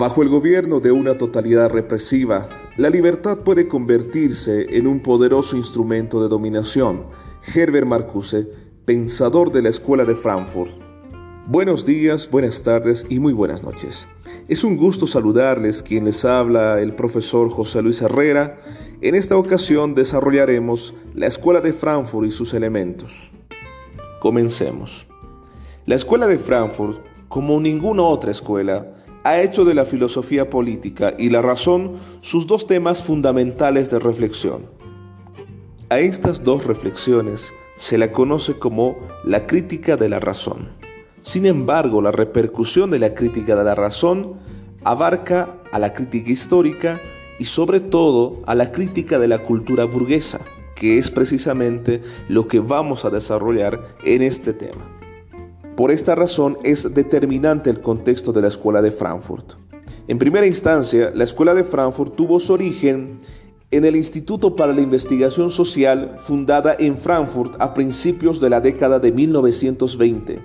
Bajo el gobierno de una totalidad represiva, la libertad puede convertirse en un poderoso instrumento de dominación. Herbert Marcuse, pensador de la Escuela de Frankfurt. Buenos días, buenas tardes y muy buenas noches. Es un gusto saludarles quien les habla el profesor José Luis Herrera. En esta ocasión desarrollaremos la Escuela de Frankfurt y sus elementos. Comencemos. La Escuela de Frankfurt, como ninguna otra escuela, ha hecho de la filosofía política y la razón sus dos temas fundamentales de reflexión. A estas dos reflexiones se la conoce como la crítica de la razón. Sin embargo, la repercusión de la crítica de la razón abarca a la crítica histórica y sobre todo a la crítica de la cultura burguesa, que es precisamente lo que vamos a desarrollar en este tema. Por esta razón es determinante el contexto de la Escuela de Frankfurt. En primera instancia, la Escuela de Frankfurt tuvo su origen en el Instituto para la Investigación Social fundada en Frankfurt a principios de la década de 1920.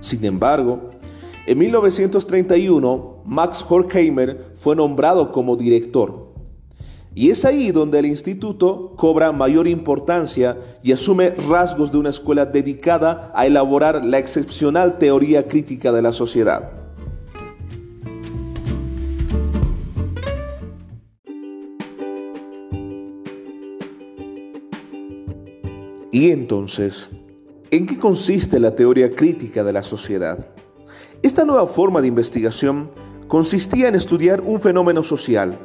Sin embargo, en 1931, Max Horkheimer fue nombrado como director. Y es ahí donde el instituto cobra mayor importancia y asume rasgos de una escuela dedicada a elaborar la excepcional teoría crítica de la sociedad. Y entonces, ¿en qué consiste la teoría crítica de la sociedad? Esta nueva forma de investigación consistía en estudiar un fenómeno social,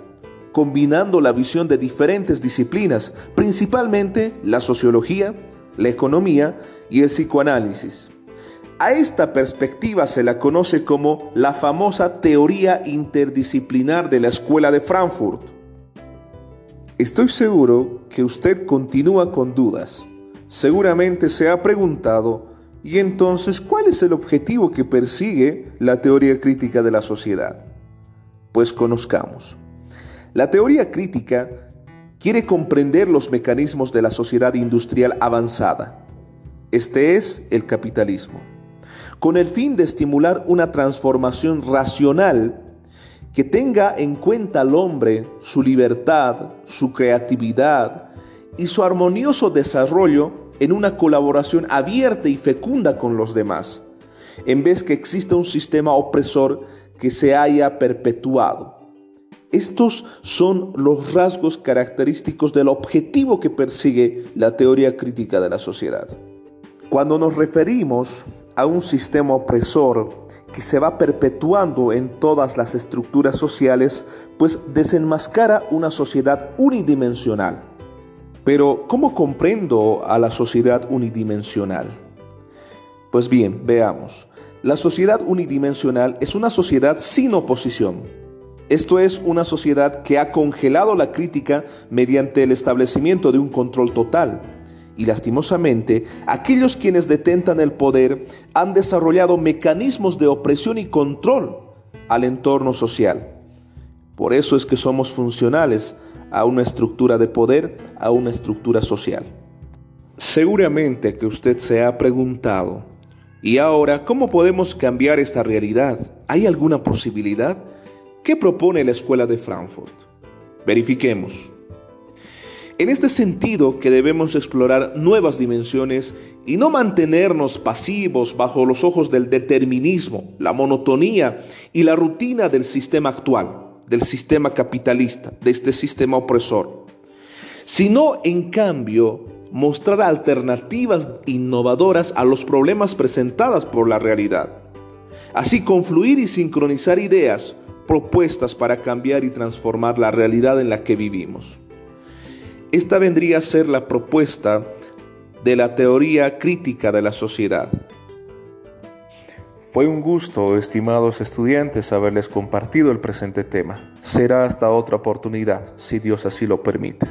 combinando la visión de diferentes disciplinas, principalmente la sociología, la economía y el psicoanálisis. A esta perspectiva se la conoce como la famosa teoría interdisciplinar de la Escuela de Frankfurt. Estoy seguro que usted continúa con dudas. Seguramente se ha preguntado, ¿y entonces cuál es el objetivo que persigue la teoría crítica de la sociedad? Pues conozcamos. La teoría crítica quiere comprender los mecanismos de la sociedad industrial avanzada. Este es el capitalismo, con el fin de estimular una transformación racional que tenga en cuenta al hombre, su libertad, su creatividad y su armonioso desarrollo en una colaboración abierta y fecunda con los demás, en vez que exista un sistema opresor que se haya perpetuado. Estos son los rasgos característicos del objetivo que persigue la teoría crítica de la sociedad. Cuando nos referimos a un sistema opresor que se va perpetuando en todas las estructuras sociales, pues desenmascara una sociedad unidimensional. Pero, ¿cómo comprendo a la sociedad unidimensional? Pues bien, veamos. La sociedad unidimensional es una sociedad sin oposición, esto es una sociedad que ha congelado la crítica mediante el establecimiento de un control total. Y lastimosamente, aquellos quienes detentan el poder han desarrollado mecanismos de opresión y control al entorno social. Por eso es que somos funcionales a una estructura de poder, a una estructura social. Seguramente que usted se ha preguntado, ¿y ahora cómo podemos cambiar esta realidad? ¿Hay alguna posibilidad? ¿Qué propone la Escuela de Frankfurt? Verifiquemos. En este sentido que debemos explorar nuevas dimensiones y no mantenernos pasivos bajo los ojos del determinismo, la monotonía y la rutina del sistema actual, del sistema capitalista, de este sistema opresor, sino en cambio mostrar alternativas innovadoras a los problemas presentados por la realidad. Así confluir y sincronizar ideas propuestas para cambiar y transformar la realidad en la que vivimos. Esta vendría a ser la propuesta de la teoría crítica de la sociedad. Fue un gusto, estimados estudiantes, haberles compartido el presente tema. Será hasta otra oportunidad, si Dios así lo permite.